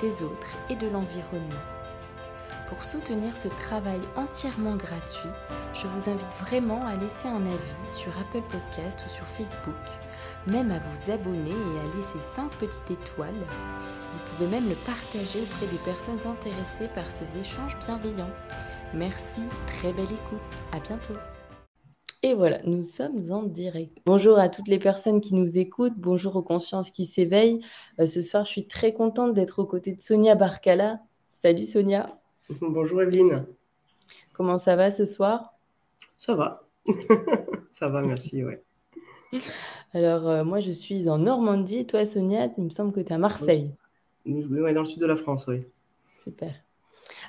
des autres et de l'environnement. Pour soutenir ce travail entièrement gratuit, je vous invite vraiment à laisser un avis sur Apple Podcast ou sur Facebook, même à vous abonner et à laisser 5 petites étoiles. Vous pouvez même le partager auprès des personnes intéressées par ces échanges bienveillants. Merci, très belle écoute, à bientôt. Et voilà, nous sommes en direct. Bonjour à toutes les personnes qui nous écoutent, bonjour aux consciences qui s'éveillent. Euh, ce soir, je suis très contente d'être aux côtés de Sonia Barcala. Salut Sonia. Bonjour Evelyne. Comment ça va ce soir? Ça va. ça va, merci, ouais. Alors, euh, moi, je suis en Normandie. Toi, Sonia, il me semble que tu es à Marseille. Oui, dans le sud de la France, oui. Super.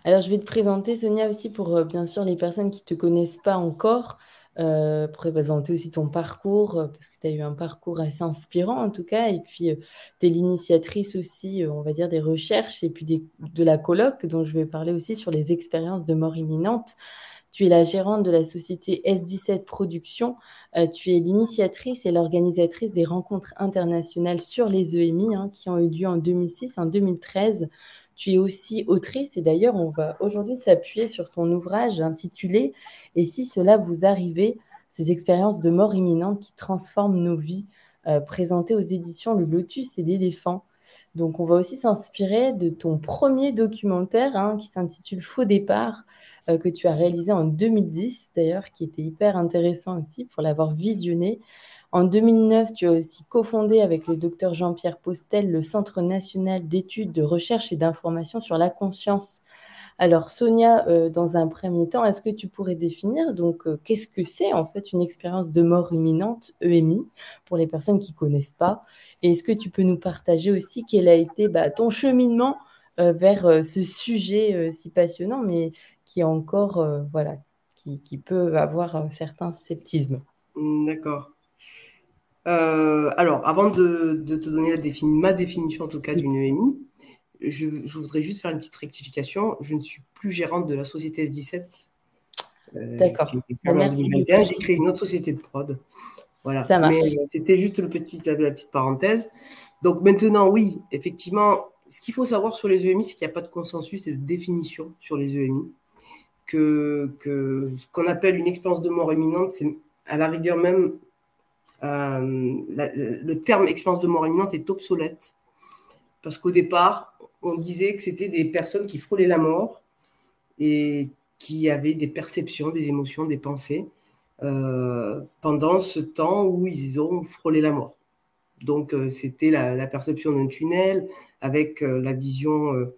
Alors, je vais te présenter, Sonia, aussi pour, euh, bien sûr, les personnes qui ne te connaissent pas encore. Euh, pour présenter aussi ton parcours, euh, parce que tu as eu un parcours assez inspirant en tout cas, et puis euh, tu es l'initiatrice aussi, on va dire, des recherches et puis de la colloque, dont je vais parler aussi sur les expériences de mort imminente. Tu es la gérante de la société S17 Productions. tu es l'initiatrice et l'organisatrice des rencontres internationales sur les EMI hein, qui ont eu lieu en 2006, en 2013. Tu es aussi autrice et d'ailleurs, on va aujourd'hui s'appuyer sur ton ouvrage intitulé Et si cela vous arrivait, ces expériences de mort imminente qui transforment nos vies, euh, présentées aux éditions Le Lotus et l'éléphant. Donc, on va aussi s'inspirer de ton premier documentaire hein, qui s'intitule Faux départ, euh, que tu as réalisé en 2010 d'ailleurs, qui était hyper intéressant aussi pour l'avoir visionné. En 2009, tu as aussi cofondé avec le docteur Jean-Pierre Postel le Centre national d'études de recherche et d'information sur la conscience. Alors Sonia, euh, dans un premier temps, est-ce que tu pourrais définir donc euh, qu'est-ce que c'est en fait une expérience de mort imminente EMI pour les personnes qui connaissent pas? Et est-ce que tu peux nous partager aussi quel a été bah, ton cheminement euh, vers ce sujet si passionnant, mais qui encore voilà, qui, peut avoir un certain sceptisme D'accord. Euh, alors, avant de, te donner la ma définition en tout cas d'une EMI, je, voudrais juste faire une petite rectification. Je ne suis plus gérante de la société S17. Euh, D'accord. J'ai créé une autre société de prod. Voilà. Mais euh, c'était juste le petit, la, petite parenthèse. Donc maintenant, oui, effectivement, ce qu'il faut savoir sur les EMI, c'est qu'il n'y a pas de consensus et de définition sur les EMI. Que, que ce qu'on appelle une expérience de mort imminente, c'est à la rigueur même euh, le terme expérience de mort imminente est obsolète. Parce qu'au départ, on disait que c'était des personnes qui frôlaient la mort et qui avaient des perceptions, des émotions, des pensées euh, pendant ce temps où ils ont frôlé la mort. Donc, euh, c'était la, perception d'un tunnel avec la vision,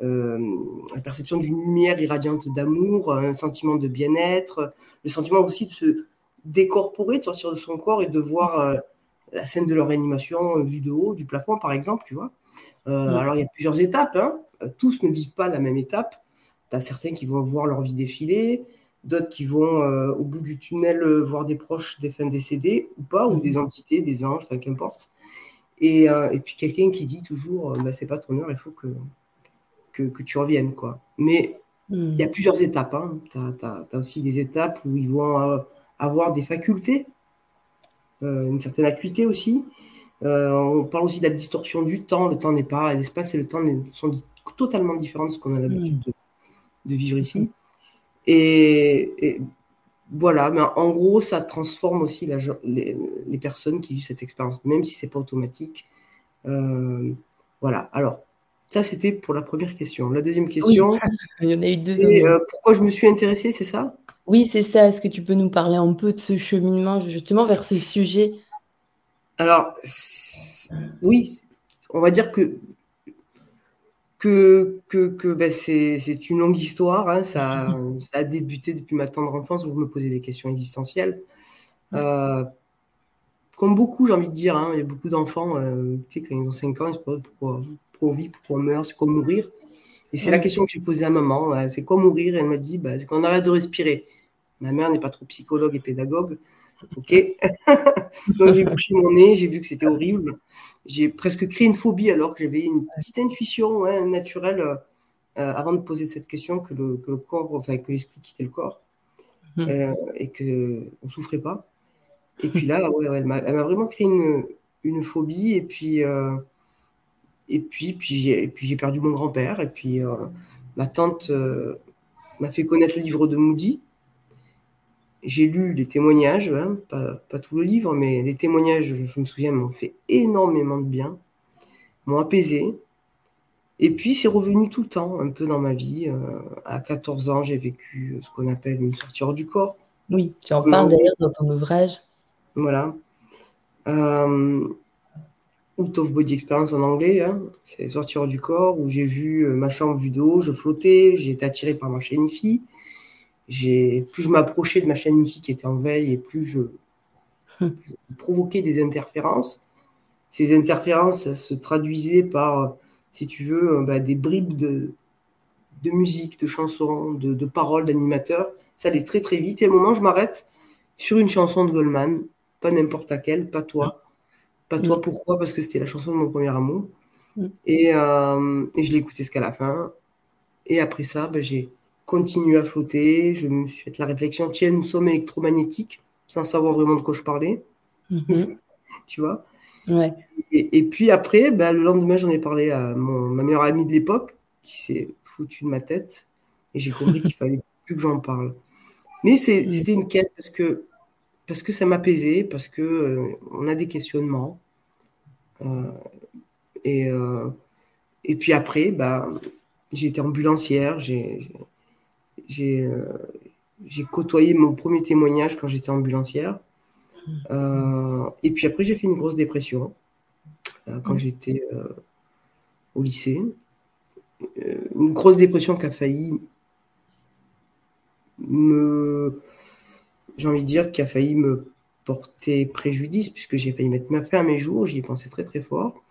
la perception d'une lumière irradiante d'amour, un sentiment de bien-être, le sentiment aussi de se, décorporer, de sortir de son corps et de voir euh, la scène de leur réanimation euh, vue de haut, du plafond par exemple, tu vois. Euh, alors il y a plusieurs étapes, hein. tous ne vivent pas la même étape. Tu as certains qui vont voir leur vie défiler, d'autres qui vont au bout du tunnel voir des proches des fins décédés ou pas, ou des entités, des anges, enfin qu'importe. Et, et, puis quelqu'un qui dit toujours, bah, c'est pas ton heure, il faut que, que, que tu reviennes. quoi. Mais il y a plusieurs étapes. Hein. Tu as, as, aussi des étapes où ils vont avoir des facultés, euh, une certaine acuité aussi. Euh, on parle aussi de la distorsion du temps. Le temps n'est pas, l'espace et le temps sont totalement différents de ce qu'on a l'habitude de, vivre ici. Et, voilà, mais en gros, ça transforme aussi les, personnes qui vivent cette expérience, même si c'est pas automatique. Euh, voilà. Alors, ça, c'était pour la première question. La deuxième question. Il y en a eu deux. pourquoi je me suis intéressée, c'est ça? Oui, c'est ça. Est-ce que tu peux nous parler un peu de ce cheminement justement vers ce sujet? Alors, oui, on va dire que que, que, ben, c'est une longue histoire. Hein. Ça, ça, a débuté depuis ma tendre enfance où je me posais des questions existentielles. Euh, comme beaucoup, j'ai envie de dire, hein, il y a beaucoup d'enfants, euh, tu sais, quand ils ont 5 ans, ils se posent pourquoi, pourquoi on vit, pourquoi on meurt, c'est comme mourir. Et c'est la question que j'ai posée à maman. C'est quoi mourir? Elle m'a dit, bah, c'est qu'on arrête de respirer. Ma mère n'est pas trop psychologue et pédagogue. Ok. Donc j'ai bouché mon nez, j'ai vu que c'était horrible. J'ai presque créé une phobie alors que j'avais une petite intuition naturelle euh, avant de poser cette question que le, que le corps, enfin que l'esprit quittait le corps mmh. euh, et que on souffrait pas. Et puis là, elle m'a vraiment créé une, une, phobie et puis euh, et puis puis puis j'ai perdu mon grand-père et puis ma tante m'a fait connaître le livre de Moody j'ai lu les témoignages, hein, pas, tout le livre, mais les témoignages, je, me souviens, m'ont fait énormément de bien, m'ont apaisé. Et puis, c'est revenu tout le temps, un peu dans ma vie. Euh, à 14 ans, j'ai vécu ce qu'on appelle une sortie hors du corps. Oui, tu en parles d'ailleurs dans ton ouvrage. Voilà. Euh, Out of Body Experience en anglais, hein, c'est sortie hors du corps, où j'ai vu euh, ma chambre vue de haut, je flottais, j'ai été attiré par ma chaîne fille plus je m'approchais de ma chaîne qui était en veille et plus je, hum. provoquais des interférences. Ces interférences se traduisaient par, si tu veux, bah, des bribes de, de musique, de chansons, de, paroles d'animateurs. Ça allait très très vite. Et à un moment, je m'arrête sur une chanson de Goldman, pas n'importe laquelle, pas toi. Pas toi, hum. pourquoi? Parce que c'était la chanson de mon premier amour. Hum. Et, euh, et je l'ai écoutée jusqu'à la fin. Et après ça, bah, j'ai continue à flotter. Je me suis fait la réflexion, tiens, nous sommes électromagnétiques, sans savoir vraiment de quoi je parlais. Mhm. tu vois ouais. et, puis après, bah, le lendemain, j'en ai parlé à mon, ma meilleure amie de l'époque, qui s'est foutu de ma tête. Et j'ai compris qu'il fallait plus que j'en parle. Mais mhm. c'était une quête parce que, parce que ça m'apaisait, parce que euh, on a des questionnements. Euh, et, euh, et puis après, bah, j'ai été ambulancière, j'ai j'ai côtoyé mon premier témoignage quand j'étais ambulancière. Euh, et puis après, j'ai fait une grosse dépression euh, quand j'étais au lycée. une grosse dépression qui a failli me. J'ai envie de dire, qui a failli me porter préjudice, puisque j'ai failli mettre ma fin à mes jours, j'y ai pensé très très fort.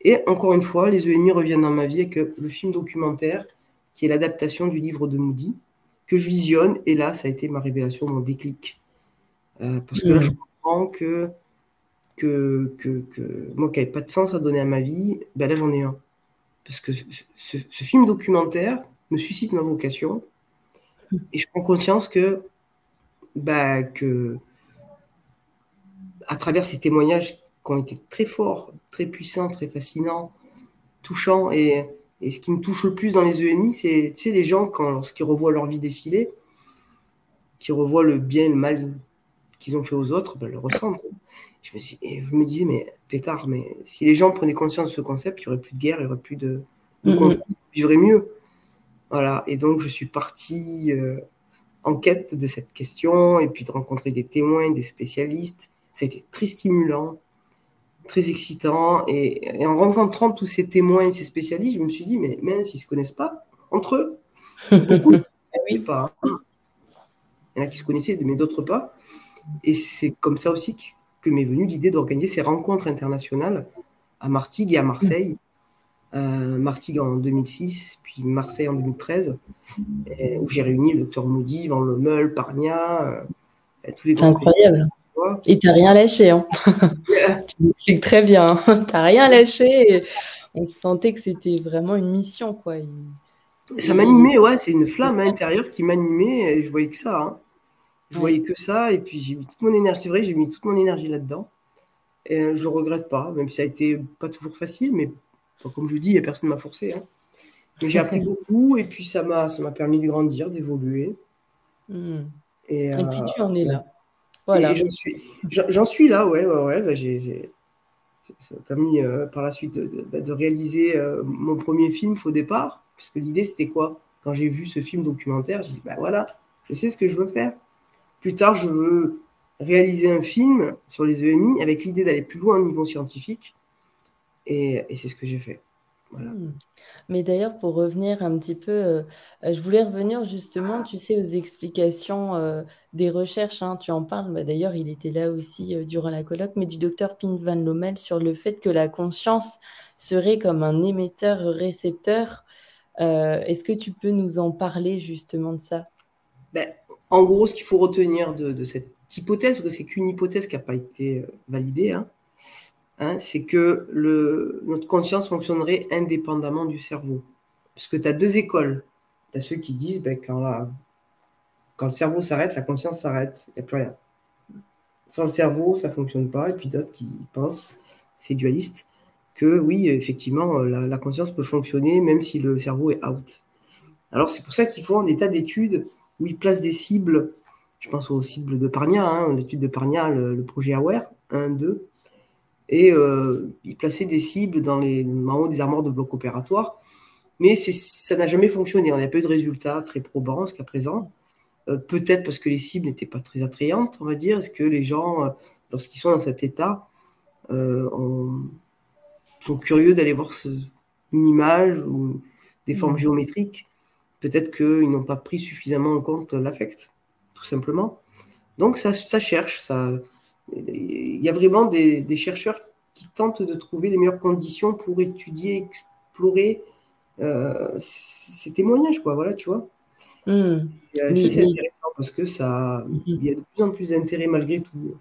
Et encore une fois, les EMI reviennent dans ma vie avec le film documentaire, qui est l'adaptation du livre de Moody, que je visionne. Et là, ça a été ma révélation, mon déclic. Euh, parce que là, je comprends que, que, que, moi qui n'avais pas de sens à donner à ma vie, ben là, j'en ai un. Parce que ce, film documentaire me suscite ma vocation. Et je prends conscience que, bah, que à travers ces témoignages qui ont été très forts, très puissants, très fascinants, touchants, et, et ce qui me touche le plus dans les EMI, c'est tu sais, les gens, quand, lorsqu'ils revoient leur vie défiler, qui revoient le bien et le mal qu'ils ont fait aux autres, ben, le ressentent. Je me, je me disais, mais pétard, mais si les gens prenaient conscience de ce concept, il n'y aurait plus de guerre, il n'y aurait plus de, de ils vivraient mieux. Voilà. Et donc, je suis parti euh, en quête de cette question et puis de rencontrer des témoins, des spécialistes. Ça a été très stimulant très excitant. Et, en rencontrant tous ces témoins et ces spécialistes, je me suis dit, mais mince, ils ne se connaissent pas entre eux. Beaucoup, pas. Hein. Il y en a qui se connaissaient, mais d'autres pas. Et c'est comme ça aussi que, m'est venue l'idée d'organiser ces rencontres internationales à Martigues et à Marseille. Euh, Martigues en 2006, puis Marseille en 2013, où j'ai réuni le docteur Moody, Van Lemeul, Parnia, euh, tous les C'est Et t'as rien lâché. Hein. tu m'expliques très bien. Hein. T'as rien lâché. on sentait que c'était vraiment une mission, quoi. Ça m'animait, ouais. C'est une flamme intérieure qui m'animait. Et je voyais que ça. Hein. Je voyais que ça. Et puis j'ai mis toute mon énergie. C'est vrai, j'ai mis toute mon énergie là-dedans. Et euh, je le regrette pas, même si ça a été pas toujours facile. Mais comme je dis, personne m'a forcé. Mais j'ai appris beaucoup. Et puis ça m'a, permis de grandir, d'évoluer. Hmm. Et, et, puis tu en es là. Voilà. J'en suis, là, ouais, ouais, ouais. Bah, j'ai, ça m'a permis euh, par la suite de, bah, réaliser euh, mon premier film au départ, puisque l'idée c'était quoi? Quand j'ai vu ce film documentaire, j'ai dit, bah voilà, je sais ce que je veux faire. Plus tard, je veux réaliser un film sur les EMI avec l'idée d'aller plus loin au niveau scientifique, et, et c'est ce que j'ai fait. Voilà. Hmm. Mais d'ailleurs, pour revenir un petit peu, euh, je voulais revenir justement, tu sais, aux explications euh, des recherches. Hein, tu en parles. Bah, d'ailleurs, il était là aussi euh, durant la colloque, mais du docteur Pint van Lommel sur le fait que la conscience serait comme un émetteur-récepteur Est-ce que tu peux nous en parler justement de ça? Ben, En gros, ce qu'il faut retenir de, cette hypothèse, parce que c'est qu'une hypothèse qui n'a pas été validée, hein, hein, c'est que notre conscience fonctionnerait indépendamment du cerveau. Parce que tu as deux écoles. Tu as ceux qui disent ben, quand, quand le cerveau s'arrête, la conscience s'arrête, il n'y a plus rien. Sans le cerveau, ça ne fonctionne pas. Et puis d'autres qui pensent, c'est dualiste, que oui, effectivement, euh, la, conscience peut fonctionner même si le cerveau est out. Alors c'est pour ça qu'il faut un état d'étude où ils placent des cibles. Je pense aux cibles de Parnia, hein, l'étude de Parnia, le, projet AWARE 1, 2. Et euh, ils plaçaient des cibles dans les haut des armoires de blocs opératoires. Mais ça n'a jamais fonctionné. On n'a pas eu de résultats très probants jusqu'à présent. Euh, peut-être parce que les cibles n'étaient pas très attrayantes, on va dire. Est-ce que les gens, euh, lorsqu'ils sont dans cet état, euh, sont curieux d'aller voir une image ou des formes mmh. géométriques? Peut-être qu'ils n'ont pas pris suffisamment en compte l'affect, tout simplement. Donc ça, cherche. Ça... Il y a vraiment des, chercheurs qui tentent de trouver les meilleures conditions pour étudier, explorer ces témoignages, quoi. Voilà, tu vois. Mmh. c'est intéressant parce que ça, mmh. il y a de plus en plus d'intérêt malgré tout.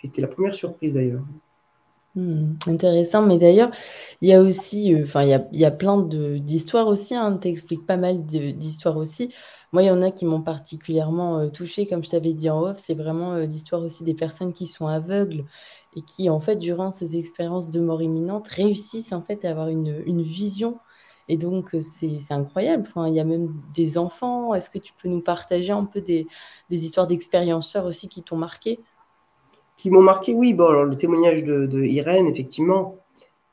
C'était la première surprise d'ailleurs. Mmh. intéressant, mais d'ailleurs, il y a aussi, euh, enfin, il, y a, il y a plein d'histoires aussi, hein, tu expliques pas mal d'histoires aussi. Moi, il y en a qui m'ont particulièrement euh, touchée, comme je t'avais dit en off, c'est vraiment euh, l'histoire aussi des personnes qui sont aveugles et qui, en fait, durant ces expériences de mort imminente, réussissent en fait à avoir une, vision et donc, c'est incroyable. Enfin, il y a même des enfants. Est-ce que tu peux nous partager un peu des, histoires d'expérienceurs aussi qui t'ont marqué? Qui m'ont marqué, oui. Bon, alors, le témoignage de, Irène, effectivement.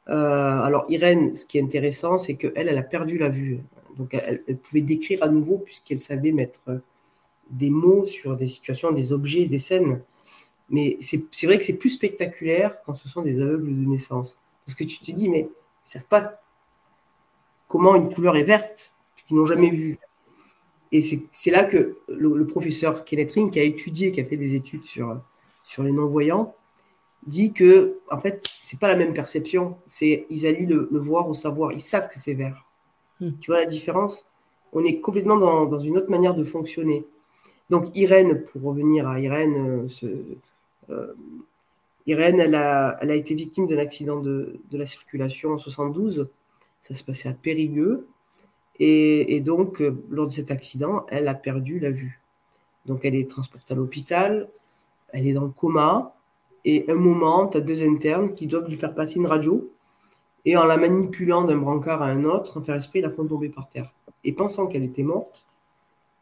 Euh, alors, Irène, ce qui est intéressant, c'est qu'elle, elle a perdu la vue. Donc, elle, pouvait décrire à nouveau puisqu'elle savait mettre des mots sur des situations, des objets, des scènes. Mais c'est vrai que c'est plus spectaculaire quand ce sont des aveugles de naissance. Parce que tu te dis, mais c'est pas comment une couleur est verte, qu'ils n'ont jamais vu. Et c'est là que le, professeur Kenneth Ring, qui a étudié, qui a fait des études sur, les non-voyants, dit que, en fait, c'est pas la même perception. Ils allient le, voir au savoir. Ils savent que c'est vert. Hmm. Tu vois la différence? On est complètement dans, une autre manière de fonctionner. Donc Irène, pour revenir à Irène, euh, euh, Irène, elle a, elle a, été victime d'un accident de, la circulation en 72 ça se passait à Périgueux. Et, donc, euh, lors de cet accident, elle a perdu la vue. Donc, elle est transportée à l'hôpital, elle est dans le coma. Et un moment, tu as deux internes qui doivent lui faire passer une radio. Et en la manipulant d'un brancard à un autre, en faire esprit, la font tomber par terre. Et pensant qu'elle était morte,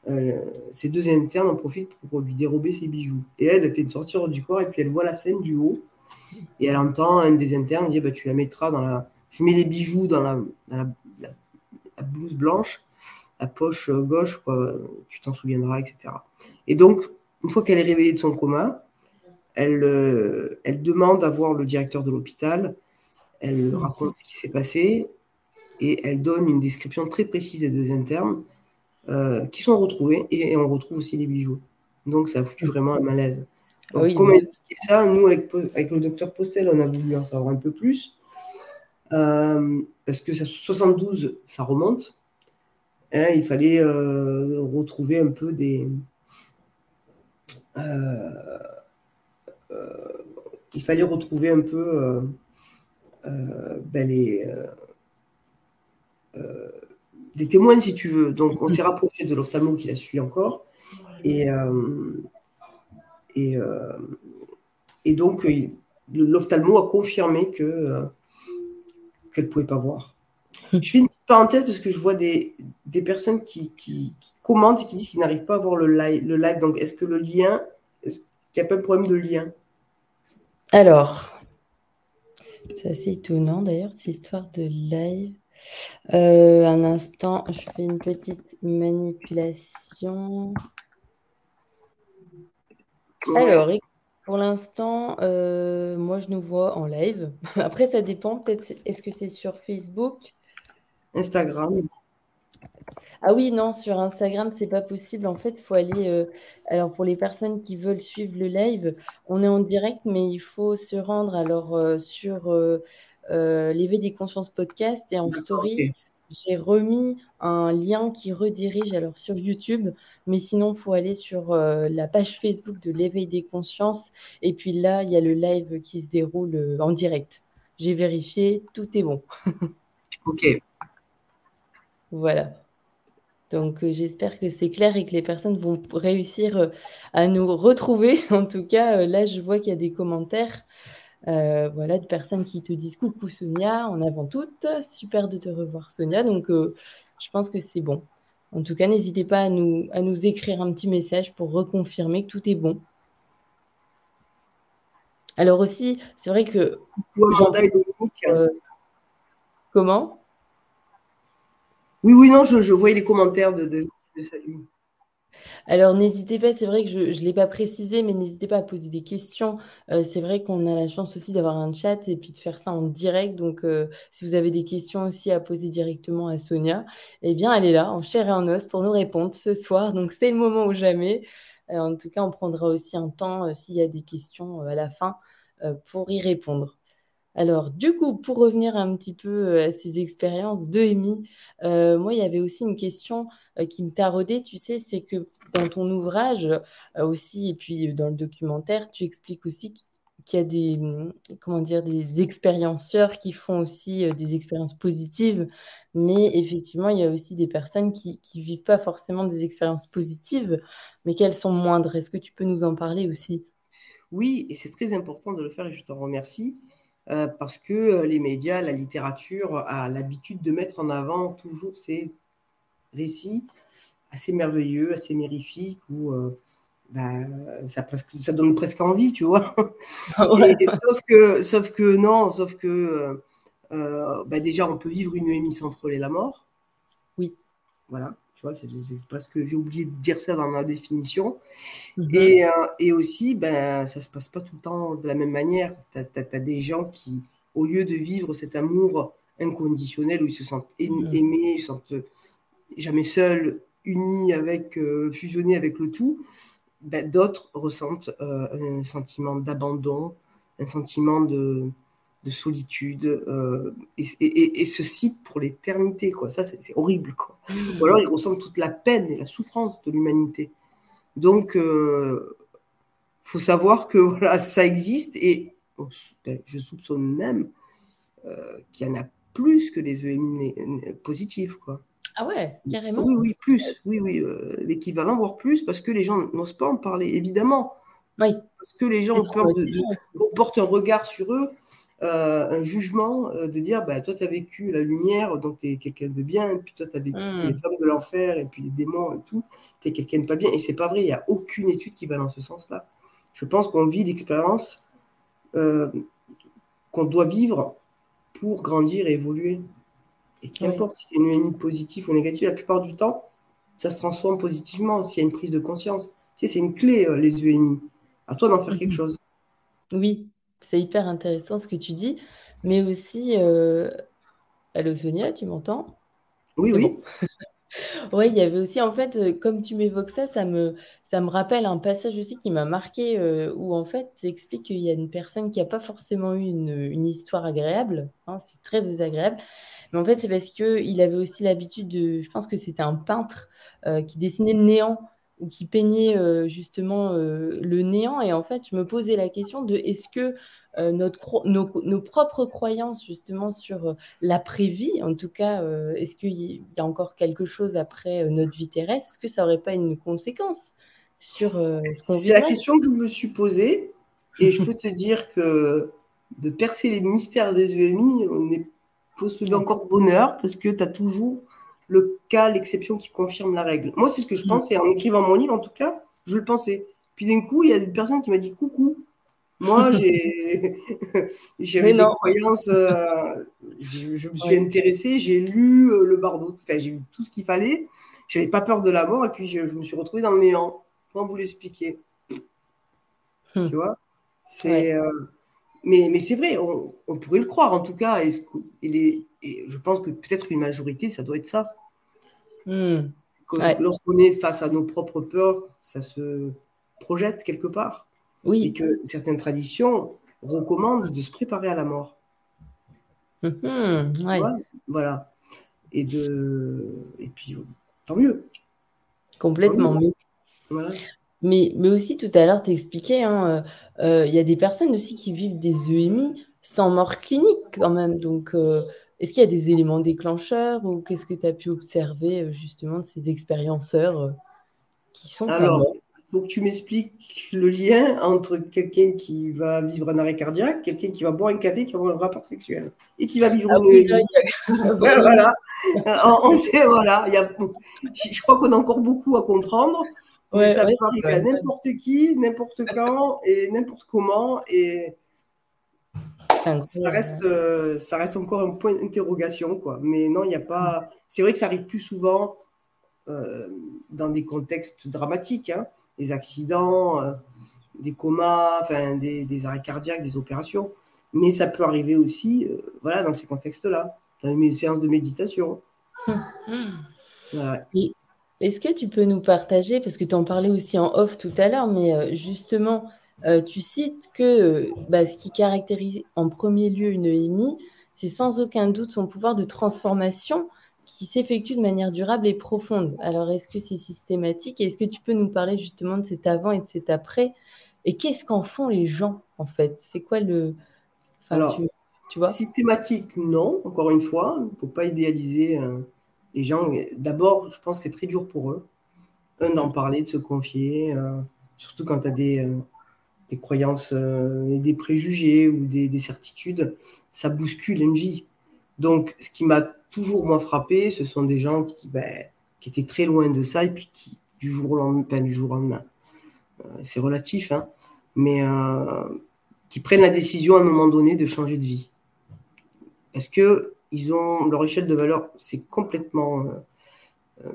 euh, ces deux internes en profitent pour lui dérober ses bijoux. Et elle, elle fait une sortir du corps et puis elle voit la scène du haut. Et elle entend un des internes dire bah, Tu la mettras dans la, je mets les bijoux dans la, blouse blanche, la poche gauche, tu t'en souviendras, etc. Et donc, une fois qu'elle est réveillée de son coma, elle, euh, elle demande à voir le directeur de l'hôpital, elle raconte ce qui s'est passé et elle donne une description très précise des deux internes euh, qui sont retrouvés et, on retrouve aussi les bijoux. Donc ça a foutu vraiment un malaise. Donc, comment expliquer ça? Nous, avec, avec le docteur Postel, on a voulu en savoir un peu plus. Euh, parce que 72, ça remonte. Hein, il fallait euh, retrouver un peu des. Euh, il fallait retrouver un peu ben les, des témoins, si tu veux. Donc, on s'est rapproché de l'ophtalmo qui la suit encore. Et, et, et donc, l'ophtalmo a confirmé que qu'elle ne pouvait pas voir. Je fais une petite parenthèse parce que je vois des, des personnes qui, qui, commentent et qui disent qu'ils n'arrivent pas à voir le live. Le live. Donc, est-ce que le lien, est-ce qu'il n'y a pas de problème de lien? Alors, c'est assez étonnant d'ailleurs, cette histoire de live. Euh, un instant, je fais une petite manipulation. Alors, pour l'instant, euh, moi, je nous vois en live. Après, ça dépend. Peut-être, est-ce que c'est sur Facebook? Instagram. Ah oui, non, sur Instagram, c'est pas possible. En fait, il faut aller. Euh, alors, pour les personnes qui veulent suivre le live, on est en direct, mais il faut se rendre alors euh, sur l'éveil des consciences podcast et en story. j'ai remis un lien qui redirige alors sur YouTube, mais sinon, il faut aller sur la page Facebook de l'éveil des consciences. Et puis là, il y a le live qui se déroule en direct. J'ai vérifié, tout est bon. ok. Voilà. Donc j'espère que c'est clair et que les personnes vont réussir à nous retrouver. En tout cas, là, je vois qu'il y a des commentaires. Euh, voilà, de personnes qui te disent coucou Sonia, en avant toutes, super de te revoir Sonia. Donc, euh, je pense que c'est bon. En tout cas, n'hésitez pas à nous, à nous écrire un petit message pour reconfirmer que tout est bon. Alors aussi, c'est vrai que... Euh, comment? Oui, oui, non, je, voyais les commentaires de, de. Alors n'hésitez pas, c'est vrai que je ne l'ai pas précisé, mais n'hésitez pas à poser des questions. Euh, c'est vrai qu'on a la chance aussi d'avoir un chat et puis de faire ça en direct. Donc euh, si vous avez des questions aussi à poser directement à Sonia, eh bien elle est là, en chair et en os, pour nous répondre ce soir. Donc c'est le moment ou jamais. Euh, en tout cas, on prendra aussi un temps, s'il y a des questions à la fin, pour y répondre. Alors, du coup, pour revenir un petit peu à ces expériences de Amy, moi, il y avait aussi une question qui me taraudait, tu sais, c'est que dans ton ouvrage euh, aussi, et puis dans le documentaire, tu expliques aussi qu'il y a des, hum, comment dire, des expérienceurs qui font aussi euh, des expériences positives, mais effectivement, il y a aussi des personnes qui ne vivent pas forcément des expériences positives, mais qu'elles sont moindres. Est-ce que tu peux nous en parler aussi? Oui, et c'est très important de le faire, et je t'en remercie, euh, parce que les médias, la littérature a l'habitude de mettre en avant toujours ces récits assez merveilleux, assez mérifique, où euh, bah, ça, presque, ça donne presque envie, tu vois. Ah sauf, que, sauf que non, sauf que euh, euh, bah, déjà, on peut vivre une émission sans frôler la mort. Oui. Voilà, vois, c'est presque, j'ai oublié de dire ça dans ma définition. Mhm. Et, et, aussi, ben, ça se passe pas tout le temps de la même manière. Tu as, des gens qui, au lieu de vivre cet amour inconditionnel où ils se sentent mhm. aimés, ils se sentent jamais seuls, unis avec, euh, fusionnés avec le tout, ben, d'autres ressentent euh, un sentiment d'abandon, un sentiment de, solitude, euh, et, ceci pour l'éternité, quoi. Ça, c'est horrible, quoi. Ou alors ils ressentent toute la peine et la souffrance de l'humanité. Donc, il faut savoir que voilà, ça existe, et ben, je soupçonne même qu'il y en a plus que les EMI positifs, quoi. Ah ouais, carrément. Oui, oui, plus. Oui, oui, euh, l'équivalent, voire plus, parce que les gens n'osent pas en parler, évidemment. Oui. Parce que les gens ont peur de, porte un regard sur eux, euh, un jugement, euh, de dire, bah, toi, tu as vécu la lumière, donc tu es quelqu'un de bien, et puis toi, tu as vécu hmm. les flammes de l'enfer, et puis les démons et tout, tu es quelqu'un de pas bien. Et c'est pas vrai, il n'y a aucune étude qui va dans ce sens-là. Je pense qu'on vit l'expérience qu'on doit vivre pour grandir et évoluer. Et qu'importe si c'est une EMI positive ou négative, la plupart du temps, ça se transforme positivement s'il y a une prise de conscience. Tu c'est une clé, euh, les EMI. À toi d'en faire quelque mhm. chose. Oui, c'est hyper intéressant ce que tu dis. Mais aussi, euh... allô Sonia, tu m'entends? Oui, oui. Oui, il y avait aussi, en fait, euh, comme tu m'évoques ça, ça me, ça me rappelle un passage aussi qui m'a marqué, euh, où en fait, tu expliques qu'il y a une personne qui n'a pas forcément eu une, histoire agréable, hein, c'est très désagréable, mais en fait, c'est parce qu'il avait aussi l'habitude de, je pense que c'était un peintre euh, qui dessinait le néant qui peignait justement le néant, et en fait, je me posais la question de est-ce que euh, notre, nos, propres croyances justement sur euh, l'après-vie. En tout cas, euh, est-ce qu'il y a encore quelque chose après notre vie terrestre Est-ce que ça n'aurait pas une conséquence sur ce qu'on C'est la question que je me suis posée. Et je peux te dire que de percer les mystères des EMI, on est faut se encore bonheur parce que tu as toujours le cas, l'exception qui confirme la règle. Moi, c'est ce que je mm. pense, et en écrivant mon livre, en tout cas, je le pensais. Puis d'un coup, il y a une personne qui m'a dit Coucou, moi, j'ai j'avais des croyances. Euh, je, me suis intéressée, j'ai lu euh, le Bardo, enfin, j'ai lu tout ce qu'il fallait. Je n'avais pas peur de la mort et puis je, me suis retrouvée dans le néant. Comment vous l'expliquer hmm. Tu vois? C'est. Euh, mais, mais c'est vrai, on, pourrait le croire en tout cas. Et, et, je pense que peut-être une majorité, ça doit être ça. Hmm. Lorsqu'on est face à nos propres peurs, ça se projette quelque part. Oui. Et que certaines traditions recommandent de se préparer à la mort. Mhm, voilà. et de et puis tant mieux. Complètement mieux. Mais, mais aussi tout à l'heure, tu expliquais, hein, euh, il y a des personnes aussi qui vivent des EMI sans mort clinique quand même. Donc, euh, est-ce qu'il y a des éléments déclencheurs ou qu'est-ce que tu as pu observer euh, justement de ces expérienceurs qui sont Alors, il faut que tu m'expliques le lien entre quelqu'un qui va vivre un arrêt cardiaque, quelqu'un qui va boire un café, qui va avoir un rapport sexuel et qui va vivre ah une. voilà. on, sait, voilà. Il y a... Je crois qu'on a encore beaucoup à comprendre. mais ça peut arriver à n'importe qui, n'importe quand et n'importe comment. Et ça reste, euh, ça reste encore un point d'interrogation. Quoi. Mais non, il n'y a pas. C'est vrai que ça arrive plus souvent euh, dans des contextes dramatiques. Hein des accidents, euh, des comas, enfin, des, arrêts cardiaques, des opérations. Mais ça peut arriver aussi euh, voilà, dans ces contextes-là, dans mes séances de méditation. Est-ce que tu peux nous partager, parce que tu en parlais aussi en off tout à l'heure, mais euh, tu cites que bah, ce qui caractérise en premier lieu une EMI, c'est sans aucun doute son pouvoir de transformation qui s'effectue de manière durable et profonde. Alors, est-ce que c'est systématique? Est-ce que tu peux nous parler justement de cet avant et de cet après? Et qu'est-ce qu'en font les gens, en fait? C'est quoi le... Alors, tu, vois? Systématique, non, encore une fois. Il ne faut pas idéaliser euh, les gens. D'abord, je pense que c'est très dur pour eux. Un, d'en parler, de se confier, euh, surtout quand tu as des, euh, des croyances et des préjugés ou des, des certitudes. Ça bouscule une vie. Donc, ce qui m'a toujours moins frappé, ce sont des gens qui, ben, qui étaient très loin de ça et puis qui, du jour au lendemain, du jour au lendemain, euh, c'est relatif, hein, mais euh, qui prennent la décision à un moment donné de changer de vie. Parce que ils ont leur échelle de valeur, c'est complètement, euh,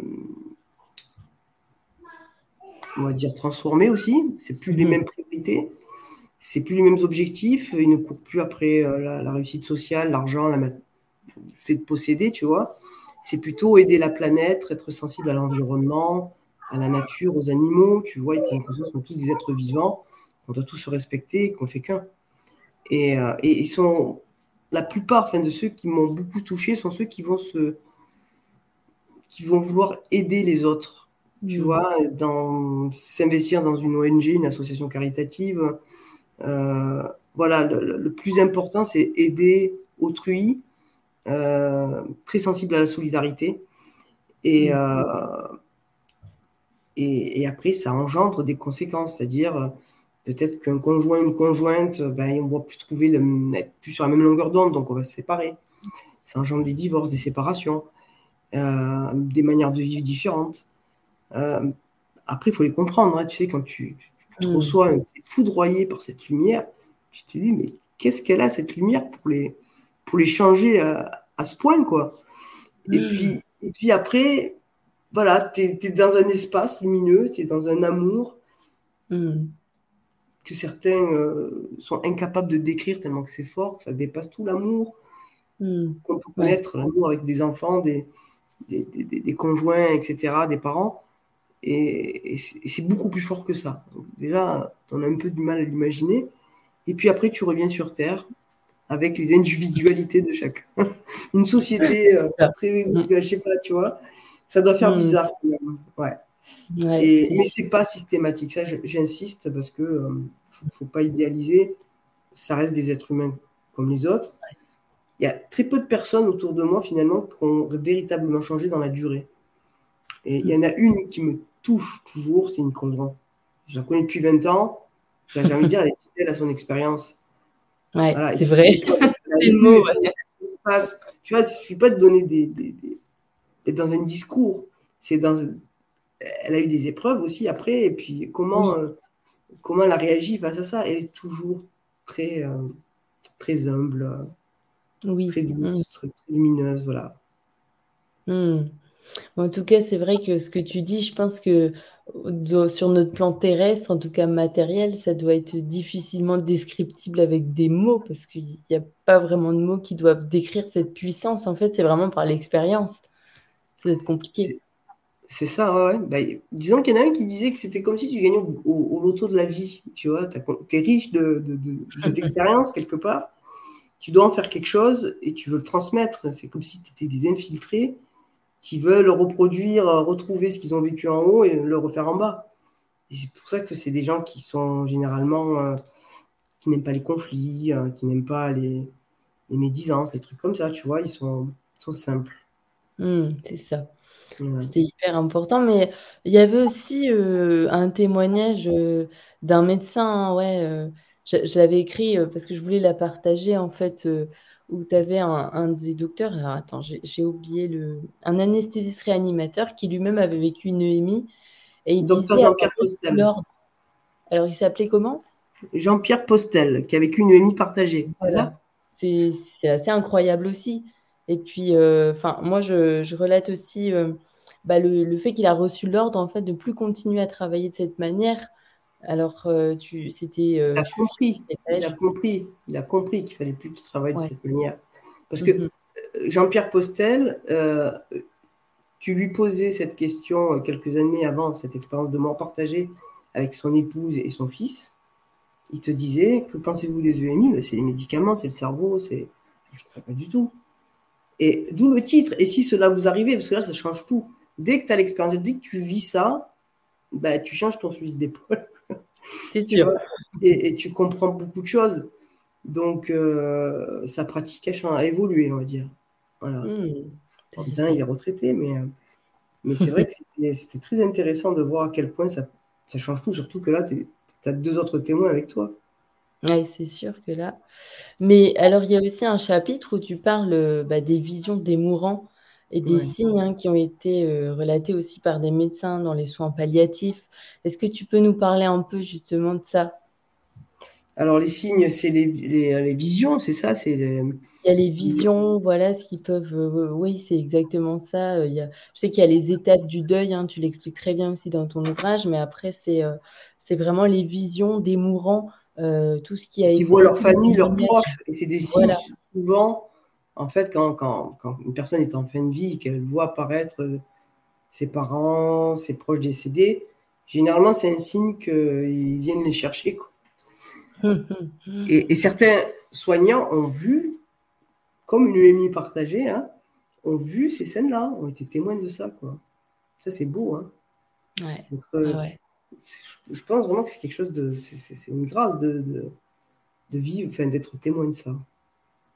on va dire, transformé aussi. C'est plus les mmh. mêmes priorités, c'est plus les mêmes objectifs. Ils ne courent plus après la, la, réussite sociale, l'argent, la, fait de posséder, tu vois. C'est plutôt aider la planète, être sensible à l'environnement, à la nature, aux animaux, tu vois. Ils qu'on tous des êtres vivants, qu'on doit tous se respecter, qu'on fait qu'un. Et, euh, et, ils sont la plupart, enfin, de ceux qui m'ont beaucoup touché, sont ceux qui vont se, qui vont vouloir aider les autres. Tu mmh. vois, dans s'investir dans une ONG, une association caritative. Euh, voilà, le, le, plus important, c'est aider autrui euh, très sensible à la solidarité. Et, mm. euh, et, et, après, ça engendre des conséquences, c'est-à-dire peut-être qu'un conjoint, une conjointe, ben, on ne va plus trouver le, être plus sur la même longueur d'onde, donc on va se séparer. Ça engendre des divorces, des séparations, des manières de vivre différentes. Euh, après, il faut les comprendre. Hein. Tu sais, quand tu, tu te mm. reçois, tu es foudroyé par cette lumière, tu te dis, mais qu'est-ce qu'elle a, cette lumière, pour les, pour les changer à, ce point, quoi? Et, hmm. puis, et puis après, voilà, tu es, dans un espace lumineux, tu es dans un amour hmm. que certains euh, sont incapables de décrire tellement que c'est fort, que ça dépasse tout l'amour qu'on peut connaître, l'amour avec des enfants, des, des, des, conjoints, etc., des parents. Et, et c'est beaucoup plus fort que ça. déjà, on a un peu du mal à l'imaginer. Et puis après, tu reviens sur Terre avec les individualités de chacun. Une société euh, très, je sais pas, tu vois, ça doit faire mm. bizarre. Ouais. ouais mais c'est pas systématique. Ça, j'insiste parce que ne euh, faut, pas idéaliser. Ça reste des êtres humains comme les autres. Il y a très peu de personnes autour de moi finalement qui ont véritablement changé dans la durée. Et il y en a une qui me touche toujours, c'est une Coldron. Je la connais depuis 20 ans. J'ai envie de dire, elle est fidèle à son expérience. Ouais, c'est vrai. c'est le mot. Tu vois, il ne suffit pas de donner des, d'être dans un discours. C'est dans, elle a eu des épreuves aussi après, et puis comment, euh, comment elle a réagi face à ça. Elle est toujours très, euh, très humble, oui. très douce, mm. très, lumineuse, voilà. Mm. En tout cas, c'est vrai que ce que tu dis, je pense que sur notre plan terrestre, en tout cas matériel, ça doit être difficilement descriptible avec des mots parce qu'il n'y a pas vraiment de mots qui doivent décrire cette puissance. En fait, c'est vraiment par l'expérience. Ça doit être compliqué. C'est ça, ouais. Bah, disons qu'il y en a un qui disait que c'était comme si tu gagnais au, loto de la vie. Tu vois, tu es riche de, cette expérience quelque part. Tu dois en faire quelque chose et tu veux le transmettre. C'est comme si tu étais des infiltrés qui veulent reproduire, retrouver ce qu'ils ont vécu en haut et le refaire en bas. c'est pour ça que c'est des gens qui sont généralement qui n'aiment pas les conflits, qui n'aiment pas les, les médisances, les trucs comme ça, tu vois, ils sont, sont simples. Mmh, c'est ça. C'était hyper important, mais il y avait aussi euh, un témoignage euh, d'un médecin, ouais, euh, je, l'avais écrit parce que je voulais la partager, en fait, où tu avais un, des docteurs, alors attends, j'ai oublié le, un anesthésiste réanimateur qui lui-même avait vécu une EMI. Et il Docteur Jean-Pierre Postel. Alors, il s'appelait comment? Jean-Pierre Postel, qui a vécu une EMI partagée. Voilà c'est assez incroyable aussi. Et puis, euh, moi, je, relate aussi euh, bah, le, fait qu'il a reçu l'ordre en fait de plus continuer à travailler de cette manière. Alors, euh, tu, c'était. il a compris. Il a compris. Il a compris qu'il fallait plus qu'il travaille de cette manière. Parce que mm-hmm. Jean-Pierre Postel, tu lui posais cette question quelques années avant cette expérience de mort partagée avec son épouse et son fils il te disait que pensez-vous des EMI C'est les médicaments, c'est le cerveau, c'est. Pas du tout. Et d'où le titre. Et si cela vous arrivait, parce que là, ça change tout. Dès que tu as l'expérience, dès que tu vis ça, bah, tu changes ton fusil d'épaule. C'est sûr. Et, tu comprends beaucoup de choses. Donc, euh, sa pratique a évolué, on va dire. Voilà. Mmh, il est retraité, mais, euh, mais c'est vrai que c'était très intéressant de voir à quel point ça, ça change tout, surtout que là, tu tu as deux autres témoins avec toi. Oui, c'est sûr que là. Mais alors, il y a aussi un chapitre où tu parles euh, bah, des visions des mourants et des signes hein, qui ont été euh, relatés aussi par des médecins dans les soins palliatifs. Est-ce que tu peux nous parler un peu justement de ça? Alors, les signes, c'est les, visions, c'est ça? C'est Il y a les visions, voilà, ce qui peuvent. Euh, oui, c'est exactement ça. Il y a... Je sais qu'il y a les étapes du deuil, hein, tu l'expliques très bien aussi dans ton ouvrage, mais après, c'est c'est vraiment les visions des mourants, euh, tout ce qui a été. Ils voient leur famille, leurs proches, et c'est des signes souvent, en fait, quand, quand, quand, une personne est en fin de vie, qu'elle voit apparaître euh, ses parents, ses proches décédés, généralement, c'est un signe qu'ils viennent les chercher. et, certains soignants ont vu, comme une EMI partagée, hein, ont vu ces scènes-là, ont été témoins de ça. Quoi. Ça, c'est beau. Hein. Ouais. Ah ouais je pense vraiment que c'est quelque chose de. C'est une grâce de, de, de vivre, enfin, d'être témoin de ça.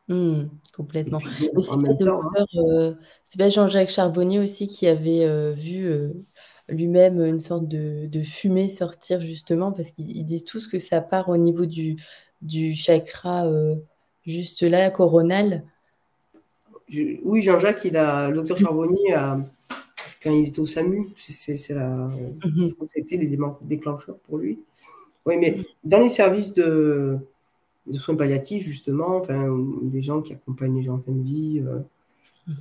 Mmh, complètement. Hein. Euh, c'est pas, Jean-Jacques Charbonnier aussi qui avait euh, vu euh, lui-même une sorte de, de, fumée sortir justement parce qu'ils disent tous que ça part au niveau du, du chakra juste là, coronal. oui, Jean-Jacques, il a, le docteur Charbonnier a, quand il était au SAMU, c'est la, mhm. c'était l'élément déclencheur pour lui. Oui, mais dans les services de, de soins palliatifs, justement, enfin, des gens qui accompagnent les gens en fin de vie, euh,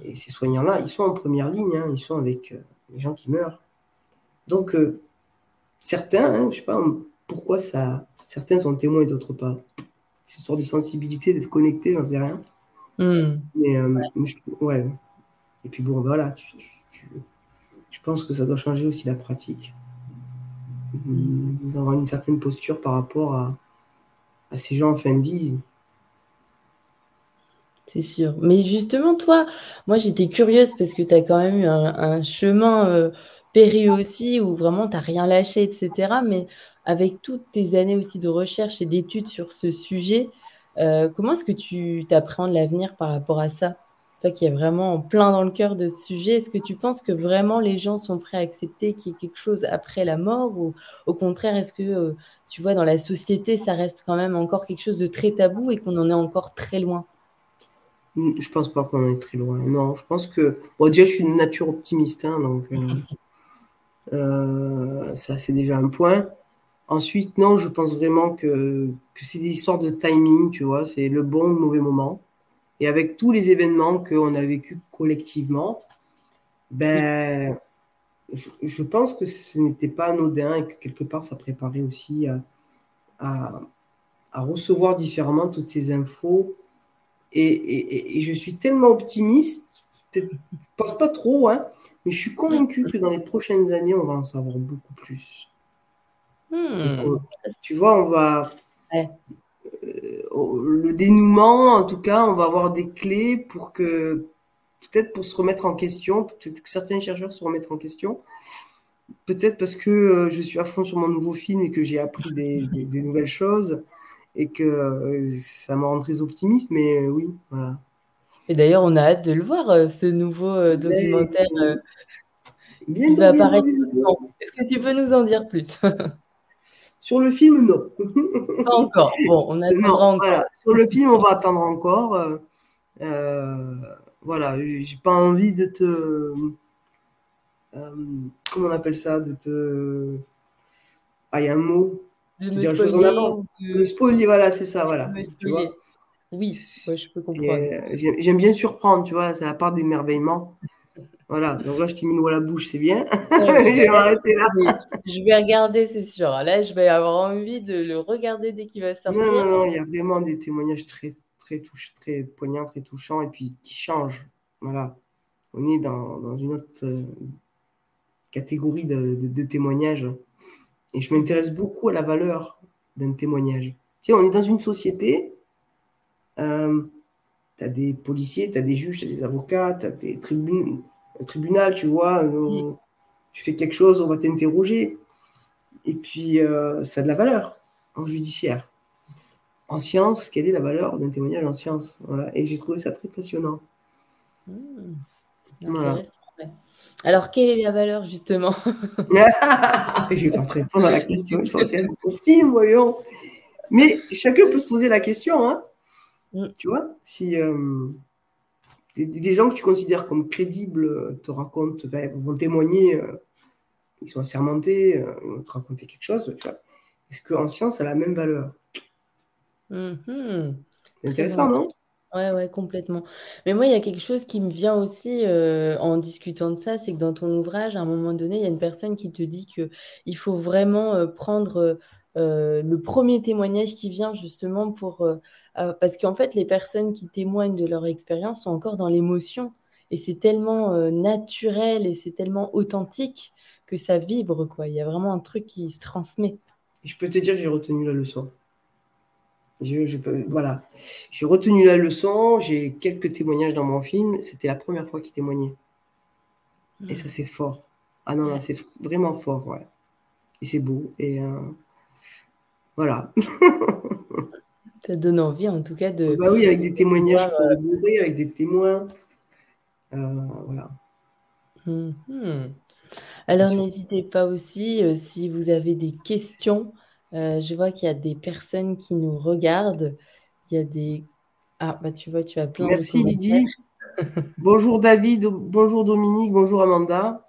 et ces soignants-là, ils sont en première ligne, hein, ils sont avec euh, les gens qui meurent. Donc, euh, certains, hein, je ne sais pas pourquoi ça, certains sont témoins et d'autres pas. C'est une histoire de sensibilité, d'être connecté, j'en sais rien. Hmm. Mais, ouais. Et puis bon, voilà, tu, je pense que ça doit changer aussi la pratique. D'avoir une certaine posture par rapport à, ces gens en fin de vie. C'est sûr. Mais justement, toi, moi j'étais curieuse parce que tu as quand même eu un, chemin euh, périlleux aussi où vraiment tu n'as rien lâché, etc. Mais avec toutes tes années aussi de recherche et d'études sur ce sujet, euh, comment est-ce que tu t'apprends l'avenir par rapport à ça? Toi qui es vraiment plein dans le cœur de ce sujet, est-ce que tu penses que vraiment les gens sont prêts à accepter qu'il y ait quelque chose après la mort ou au contraire, est-ce que euh, tu vois dans la société, ça reste quand même encore quelque chose de très tabou et qu'on en est encore très loin? Mmh, Je pense pas qu'on en est très loin. Non, je pense que bon déjà je suis une nature optimiste, hein, donc euh, euh, ça c'est déjà un point. Ensuite, non, je pense vraiment que, que c'est des histoires de timing, tu vois, c'est le bon ou le mauvais moment. Et avec tous les événements qu'on a vécu collectivement, ben, je, pense que ce n'était pas anodin et que quelque part ça préparait aussi à, à, recevoir différemment toutes ces infos. Et, et, je suis tellement optimiste, je ne pense pas trop, hein, mais je suis convaincu que dans les prochaines années, on va en savoir beaucoup plus. Hmm. tu vois, on va. Le dénouement, en tout cas, on va avoir des clés pour que peut-être pour se remettre en question, peut-être que certains chercheurs se remettent en question, peut-être parce que euh, je suis à fond sur mon nouveau film et que j'ai appris des, nouvelles choses et que euh, ça me rend très optimiste, mais euh, oui, voilà. Et d'ailleurs, on a hâte de le voir, ce nouveau documentaire qui va apparaître. Est-ce que tu peux nous en dire plus? Sur le film, non. Pas encore. Bon, on attendra encore. Sur le film, on va attendre encore. voilà, j'ai pas envie de te euh, comment on appelle ça de te... Ah, il y a un mot. De dire en avant. Le spoiler, voilà, c'est ça, voilà. Oui, je peux comprendre. Euh, j'aime bien surprendre, tu vois, c'est la part d'émerveillement. Voilà, donc là, je t'ai mis l'eau à la bouche, c'est bien. je vais arrêter là. Je vais regarder, c'est sûr. Là, je vais avoir envie de le regarder dès qu'il va sortir. Non, non, non, il y a vraiment des témoignages très, très, touch, très poignants, très touchants et puis qui changent. Voilà. On est dans, dans une autre euh, catégorie de, témoignages. Et je m'intéresse beaucoup à la valeur d'un témoignage. Tu sais, on est dans une société, euh, tu as des policiers, tu as des juges, tu as des avocats, tu as des tribunaux, un tribunal, tu vois, euh, tu fais quelque chose, on va t'interroger. Et puis, euh, ça a de la valeur en judiciaire. En science, quelle est la valeur d'un témoignage en science? Voilà. Et j'ai trouvé ça très passionnant. Mmh. Voilà. Alors, quelle est la valeur, justement? Je vais pas te répondre à la question essentielle du film, voyons. Mais chacun peut se poser la question, hein. Mm. Tu vois, si euh, des, gens que tu considères comme crédibles euh, te racontent, ben, vont témoigner, euh, ils sont assermentés, vont te raconter quelque chose. Est-ce qu'en science, ça a la même valeur? Mm-hmm. C'est intéressant, non? Ouais, ouais, complètement. Mais moi, il y a quelque chose qui me vient aussi euh, en discutant de ça, c'est que dans ton ouvrage, à un moment donné, il y a une personne qui te dit que il faut vraiment euh, prendre euh, le premier témoignage qui vient justement pour... parce qu'en fait, les personnes qui témoignent de leur expérience sont encore dans l'émotion. Et c'est tellement naturel et c'est tellement authentique que ça vibre, quoi. Il y a vraiment un truc qui se transmet. Je peux te dire que j'ai retenu la leçon. Je, voilà. J'ai retenu la leçon, j'ai quelques témoignages dans mon film. C'était la première fois qu'il témoignait. Et hmm. ça, c'est fort. Ah non, c'est vraiment fort, ouais. Et c'est beau. Et euh, voilà. ça donne envie, en tout cas, de. Bah oui, avec des témoignages pour euh... avec des témoins. Euh, voilà. Hmm. Alors, n'hésitez pas aussi, euh, si vous avez des questions, euh, je vois qu'il y a des personnes qui nous regardent. Il y a des. Ah, bah tu vois, tu as plein Merci de Lydie. bonjour David, bonjour Dominique, bonjour Amanda.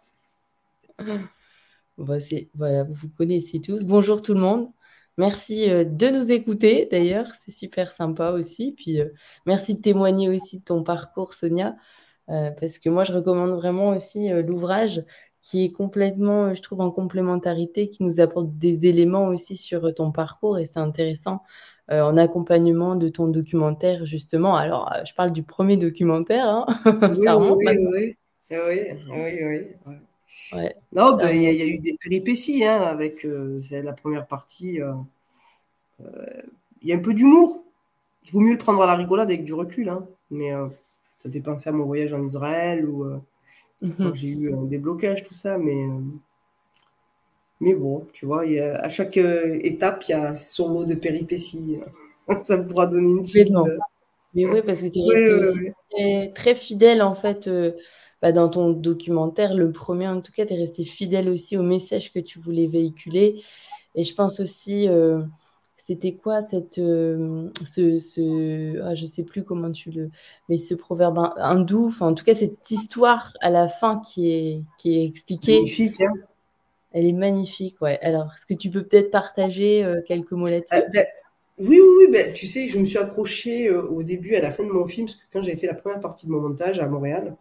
Bah, voilà, vous connaissez tous. Bonjour tout le monde. Merci euh, de nous écouter d'ailleurs, c'est super sympa aussi. Puis euh, merci de témoigner aussi de ton parcours, Sonia, parce que moi je recommande vraiment aussi l'ouvrage qui est complètement, je trouve, en complémentarité, qui nous apporte des éléments aussi sur ton parcours et c'est intéressant euh, en accompagnement de ton documentaire, justement. Alors, euh, je parle du premier documentaire, hein. oui, ça remonte oui, oui, oui, oui, oui, Non, ben, il y, a eu des péripéties hein, avec euh, la première partie. Il y a un peu d'humour. Il vaut mieux le prendre à la rigolade avec du recul, hein, mais ça fait penser à mon voyage en Israël ou Mhm. J'ai eu un déblocage, tout ça, mais, euh, mais bon, tu vois, y a, à chaque euh, étape, il y a son lot de péripéties. ça pourra donner une suite. Mais oui, parce que tu es Très, fidèle, en fait, euh, bah, dans ton documentaire, le premier en tout cas, tu es resté fidèle aussi au message que tu voulais véhiculer. Et je pense aussi c'était quoi cette euh, ce, ce ah, je sais plus comment tu le mais ce proverbe hindou enfin en tout cas cette histoire à la fin qui est qui est expliquée. Magnifique hein. Elle est magnifique ouais. Alors est-ce que tu peux peut-être partager euh, quelques mots là-dessus? Euh, ben, oui oui oui ben, tu sais je me suis accrochée au début à la fin de mon film parce que quand j'avais fait la première partie de mon montage à Montréal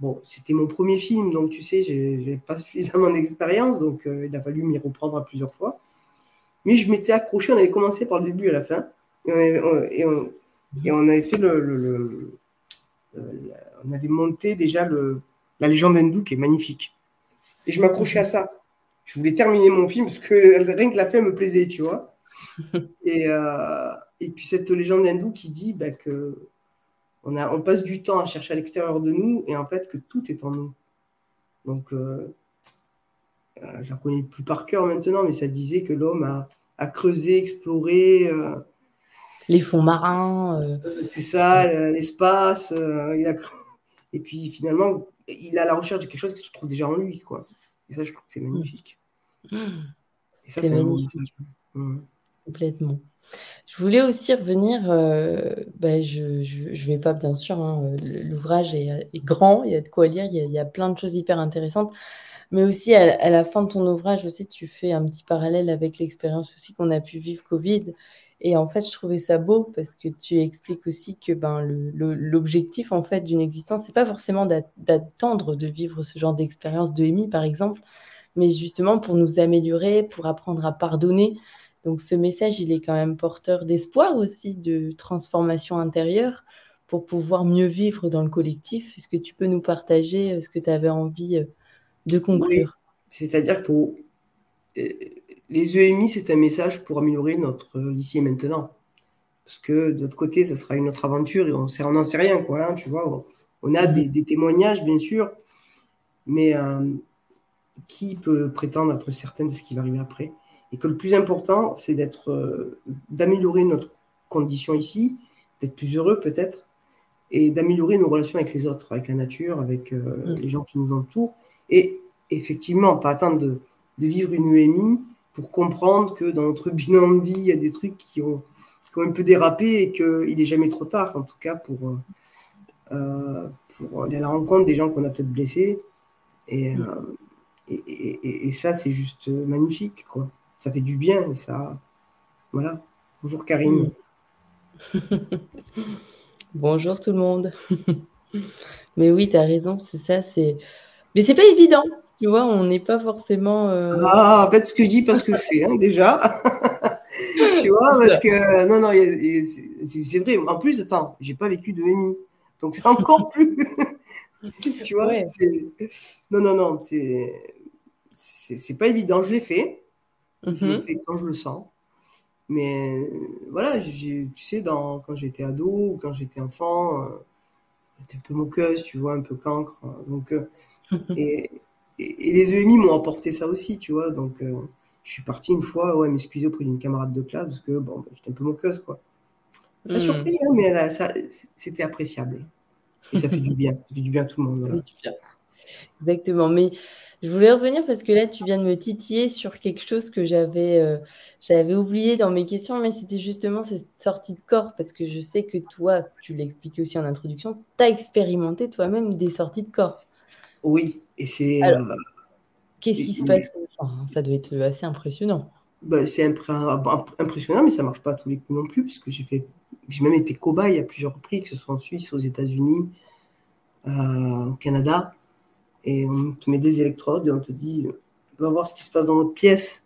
bon c'était mon premier film donc tu sais j'ai pas suffisamment d'expérience donc il a fallu m'y reprendre à plusieurs fois mais je m'étais accroché, on avait commencé par le début à la fin. Et on, avait, fait le, on avait monté déjà le, la légende hindoue qui est magnifique. Et je m'accrochais à ça. Je voulais terminer mon film parce que rien que la fin me plaisait, tu vois. Et, euh, et puis cette légende hindoue qui dit bah, que on, a, on passe du temps à chercher à l'extérieur de nous et en fait que tout est en nous. Donc, euh, euh je ne connais plus par cœur maintenant, mais ça disait que l'homme a, a, creusé, exploré. Euh, les fonds marins. Euh. C'est ça, l'espace. Et puis finalement, il a la recherche de quelque chose qui se trouve déjà en lui. Quoi. Et ça, je trouve que c'est magnifique. Mmh. c'est magnifique. Mmh. Complètement. Je voulais aussi revenir, euh, ben je ne vais pas bien sûr, hein, l'ouvrage est, grand, il y a de quoi lire, il y a, il y a plein de choses hyper intéressantes, mais aussi à, la fin de ton ouvrage aussi, tu fais un petit parallèle avec l'expérience aussi qu'on a pu vivre Covid. Et en fait, je trouvais ça beau parce que tu expliques aussi que ben, l'objectif en fait d'une existence, c'est pas forcément d'attendre de vivre ce genre d'expérience de EMI par exemple, mais justement pour nous améliorer, pour apprendre à pardonner, donc ce message, il est quand même porteur d'espoir aussi, de transformation intérieure pour pouvoir mieux vivre dans le collectif. Est-ce que tu peux nous partager euh, ce que tu avais envie euh, de conclure? C'est-à-dire que euh, les EMI, c'est un message pour améliorer notre ici et maintenant. Parce que de l'autre côté, ça sera une autre aventure et on n'en sait rien, quoi. Hein, tu vois, on a mm-hmm. des, témoignages, bien sûr, mais qui peut prétendre être certain de ce qui va arriver après? Et que le plus important, c'est d'être, euh, d'améliorer notre condition ici, d'être plus heureux peut-être, et d'améliorer nos relations avec les autres, avec la nature, avec euh, mm. les gens qui nous entourent, et effectivement, pas attendre de, de, vivre une UMI pour comprendre que dans notre bilan de vie, il y a des trucs qui ont, qui ont un peu dérapé et qu'il n'est jamais trop tard, en tout cas, pour, euh, pour aller à la rencontre des gens qu'on a peut-être blessés. Et, mm. et, et, et, ça, c'est juste magnifique, quoi ça fait du bien. Ça, voilà. Bonjour Karine. Bonjour tout le monde. Mais oui, tu as raison, c'est ça. C'est... Mais c'est pas évident. Tu vois, on n'est pas forcément. Euh, ah, en fait, ce que je dis, parce que je fais, hein, déjà. tu vois, parce que. Non, non, c'est vrai. En plus, attends, j'ai pas vécu de MI. Donc, c'est encore plus. tu vois Non, non, non, c'est. C'est pas évident. Je l'ai fait. Je le mhm. fais quand je le sens. Mais voilà, tu sais, dans, quand j'étais ado ou quand j'étais enfant, euh, j'étais un peu moqueuse, tu vois, un peu cancre. Donc, euh, et, et, les EMI m'ont apporté ça aussi, tu vois. Donc, euh, je suis partie une fois, ouais, m'excuser auprès d'une camarade de classe parce que bon, bah, j'étais un peu moqueuse, quoi. Ça a mhm. surpris, hein, mais là, ça, c'était appréciable. Et ça fait du bien. Ça fait du bien à tout le monde. Exactement. Mais je voulais revenir parce que là, tu viens de me titiller sur quelque chose que j'avais euh, j'avais oublié dans mes questions, mais c'était justement cette sortie de corps, parce que je sais que toi, tu l'expliquais aussi en introduction, tu as expérimenté toi-même des sorties de corps. Oui, et c'est... Euh, qu'est-ce qui se passe? Ça doit être assez impressionnant. Bah, c'est impressionnant, mais ça marche pas à tous les coups non plus, parce que j'ai fait, j'ai même été cobaye à plusieurs reprises, que ce soit en Suisse, aux États-Unis, euh, au Canada et on te met des électrodes et on te dit va voir ce qui se passe dans notre pièce.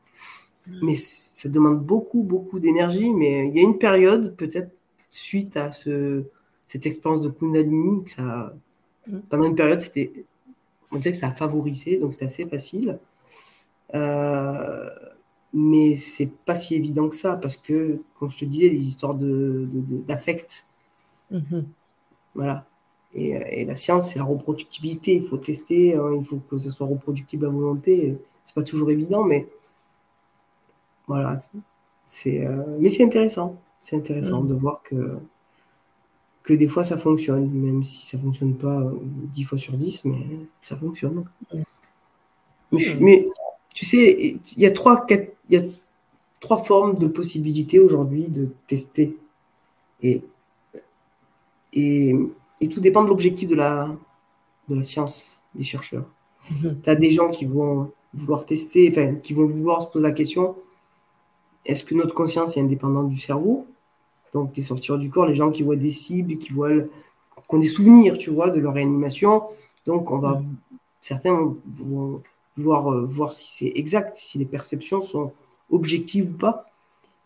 Mm. Mais ça demande beaucoup, beaucoup d'énergie. Mais il y a une période, peut-être suite à ce, cette expérience de Kundalini, que ça, mm. pendant une période, c'était, on dirait que ça a favorisé, donc c'était assez facile. Euh, mais c'est pas si évident que ça, parce que, comme je te disais, les histoires de, d'affect, mm-hmm. voilà, et, la science, c'est la reproductibilité. Il faut tester, hein, il faut que ce soit reproductible à volonté. C'est pas toujours évident, mais voilà. C'est, euh, mais c'est intéressant. C'est intéressant mm. de voir que, que des fois ça fonctionne, même si ça fonctionne pas 10 euh, fois sur 10, mais ça fonctionne. Mm. Mais, mais, tu sais, il y a trois, quatre, y a trois formes de possibilités aujourd'hui de tester. Et, et et tout dépend de l'objectif de la, de la science, des chercheurs. Mhm. Tu as des gens qui vont vouloir tester, enfin, qui vont vouloir se poser la question est-ce que notre conscience est indépendante du cerveau? Donc, les sortir du corps, les gens qui voient des cibles, qui voient, qui ont des souvenirs, tu vois, de leur réanimation. Donc, on va, mhm. certains vont vouloir euh, voir si c'est exact, si les perceptions sont objectives ou pas.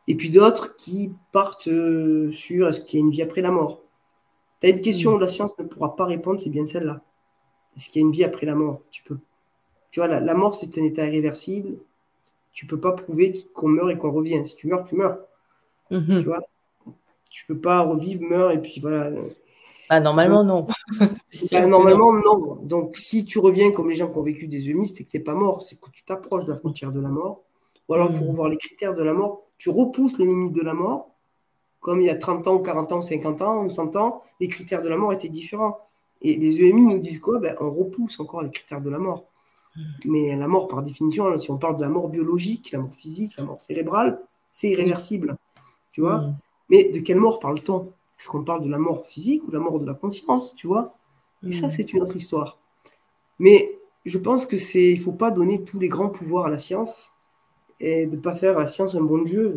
Et puis d'autres qui partent euh, sur est-ce qu'il y a une vie après la mort tu as une question où la science ne pourra pas répondre, c'est bien celle-là. Est-ce qu'il y a une vie après la mort Tu peux. Tu vois, la, mort, c'est un état irréversible. Tu peux pas prouver qu'on meurt et qu'on revient. Si tu meurs, tu meurs. Mhm. Tu vois Tu peux pas revivre, meurs et puis voilà. Bah, normalement, non. Bah, normalement, non. Donc, si tu reviens comme les gens qui ont vécu des EMI, c'est que tu n'es pas mort, c'est que tu t'approches de la frontière de la mort. Ou alors, mm. revoir les critères de la mort. Tu repousses les limites de la mort, comme il y a 30 ans, 40 ans, 50 ans, ou 100 ans, les critères de la mort étaient différents. Et les EMI nous disent quoi? Ben, On repousse encore les critères de la mort. Mm. Mais la mort, par définition, si on parle de la mort biologique, la mort physique, la mort cérébrale, c'est irréversible. Tu vois? Mm. Mais de quelle mort parle-t-on? Est-ce qu'on parle de la mort physique ou de la mort de la conscience? Tu vois? Et ça, c'est une autre histoire. Mais je pense que c'est, il faut pas donner tous les grands pouvoirs à la science et de ne pas faire la science un bon Dieu.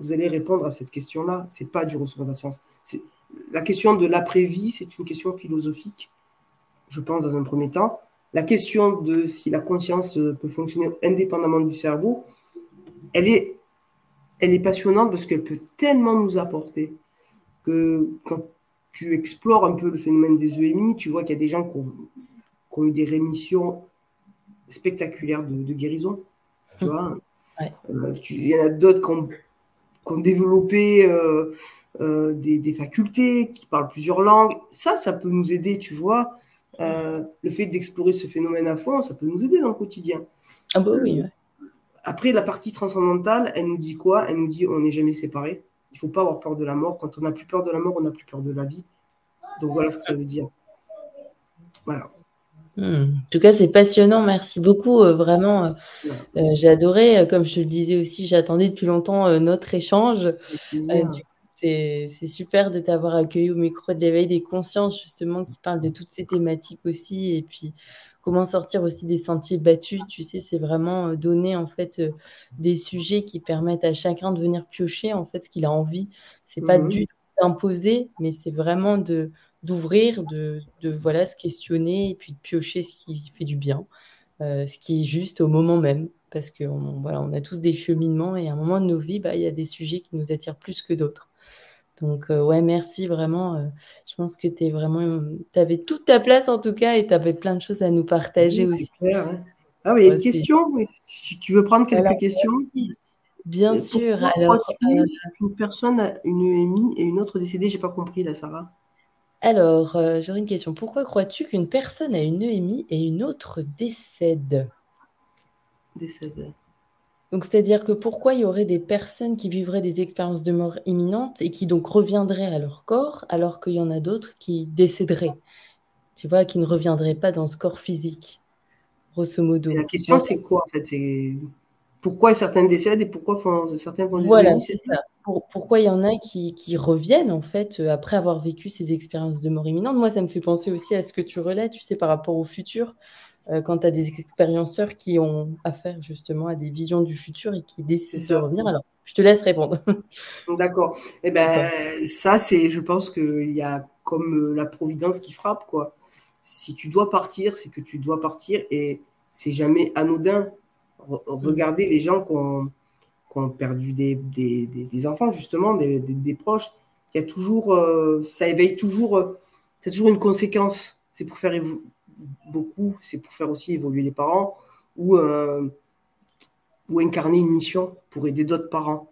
Vous allez répondre à cette question-là. C'est pas du ressort de la science. La question de l'après-vie, c'est une question philosophique, je pense, dans un premier temps. La question de si la conscience peut fonctionner indépendamment du cerveau, elle est, elle est passionnante parce qu'elle peut tellement nous apporter que quand tu explores un peu le phénomène des EMI, tu vois qu'il y a des gens qui ont, eu des rémissions spectaculaires de, guérison. Tu vois euh, il y en a d'autres qui ont, développé euh, euh, des, facultés, qui parlent plusieurs langues. Ça, ça peut nous aider, tu vois. le fait d'explorer ce phénomène à fond, ça peut nous aider dans le quotidien. Ah bah oui. Après, la partie transcendantale, elle nous dit quoi? Elle nous dit on n'est jamais séparés. Il ne faut pas avoir peur de la mort. Quand on n'a plus peur de la mort, on n'a plus peur de la vie. Donc voilà ce que ça veut dire. Voilà. Hmm. En tout cas, c'est passionnant. Merci beaucoup. Euh, vraiment, euh, euh, j'ai adoré. Comme je te le disais aussi, j'attendais depuis longtemps notre échange. c'est super de t'avoir accueilli au micro de l'éveil des consciences, justement, qui parle de toutes ces thématiques aussi. Et puis, comment sortir aussi des sentiers battus. Tu sais, c'est vraiment donner en fait des sujets qui permettent à chacun de venir piocher en fait ce qu'il a envie. C'est pas mmh du tout d'imposer, mais c'est vraiment de d'ouvrir, de, voilà, se questionner et puis de piocher ce qui fait du bien, euh, ce qui est juste au moment même. Parce qu'on voilà, on a tous des cheminements et à un moment de nos vies, bah, il y a des sujets qui nous attirent plus que d'autres. Donc, euh, ouais, merci vraiment. Euh, je pense que tu vraiment. Tu avais toute ta place en tout cas et tu avais plein de choses à nous partager aussi. Clair, Ah, mais il y a une question. Tu veux prendre quelques questions? Bien sûr. alors, une personne a une EMI et une autre décédée, j'ai pas compris là, Sarah. Alors, euh, j'aurais une question. Pourquoi crois-tu qu'une personne a une EMI et une autre décède? Décède. Donc, c'est-à-dire que pourquoi il y aurait des personnes qui vivraient des expériences de mort imminente et qui donc reviendraient à leur corps, alors qu'il y en a d'autres qui décéderaient, tu vois, qui ne reviendraient pas dans ce corps physique, grosso modo. la question, c'est quoi en fait? Pourquoi certaines décèdent et pourquoi font, certains font des Voilà, c'est ça pourquoi il y en a qui, reviennent, en fait, euh, après avoir vécu ces expériences de mort imminente? Moi, ça me fait penser aussi à ce que tu relais, tu sais, par rapport au futur, euh, quand tu as des expérienceurs qui ont affaire justement à des visions du futur et qui décident de revenir. Alors, je te laisse répondre. D'accord. Eh ben, ça, c'est, je pense qu'il y a comme euh, la providence qui frappe, quoi. Si tu dois partir, c'est que tu dois partir et c'est jamais anodin. Regardez les gens qui ont ont perdu des, des, des, enfants, justement, des, proches, il y a toujours, euh, ça éveille toujours, euh, c'est toujours une conséquence. C'est pour faire beaucoup, c'est pour faire aussi évoluer les parents ou, euh, ou incarner une mission pour aider d'autres parents.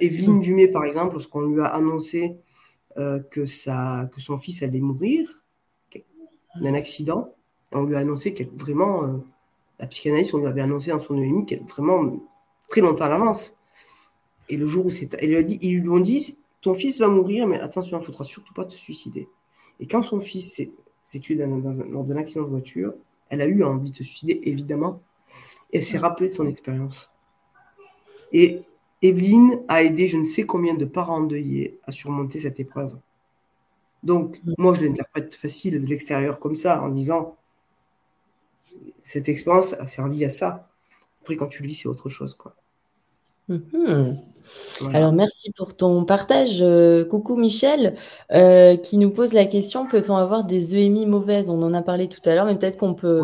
Evelyne mmh. Dumé, par exemple, lorsqu'on lui a annoncé que, ça, que son fils allait mourir d'un accident, on lui a annoncé qu'elle vraiment, la psychanalyste, on lui avait annoncé dans son EMI qu'elle vraiment très longtemps à l'avance. Et le jour où c'est. dit, ils lui ont dit ton fils va mourir, mais attention, il ne faudra surtout pas te suicider. Et quand son fils s'est tué lors d'un accident de voiture, elle a eu envie de se suicider, évidemment. Et elle s'est rappelée de son expérience. Et Evelyne a aidé je ne sais combien de parents endeuillés à surmonter cette épreuve. Donc, moi, je l'interprète facile de l'extérieur comme ça, en disant cette expérience a servi à ça. Après, quand tu le vis, c'est autre chose. quoi. Mhm. Alors merci pour ton partage. Euh, coucou Michel, euh, qui nous pose la question, peut-on avoir des EMI mauvaises? On en a parlé tout à l'heure, mais peut-être qu'on peut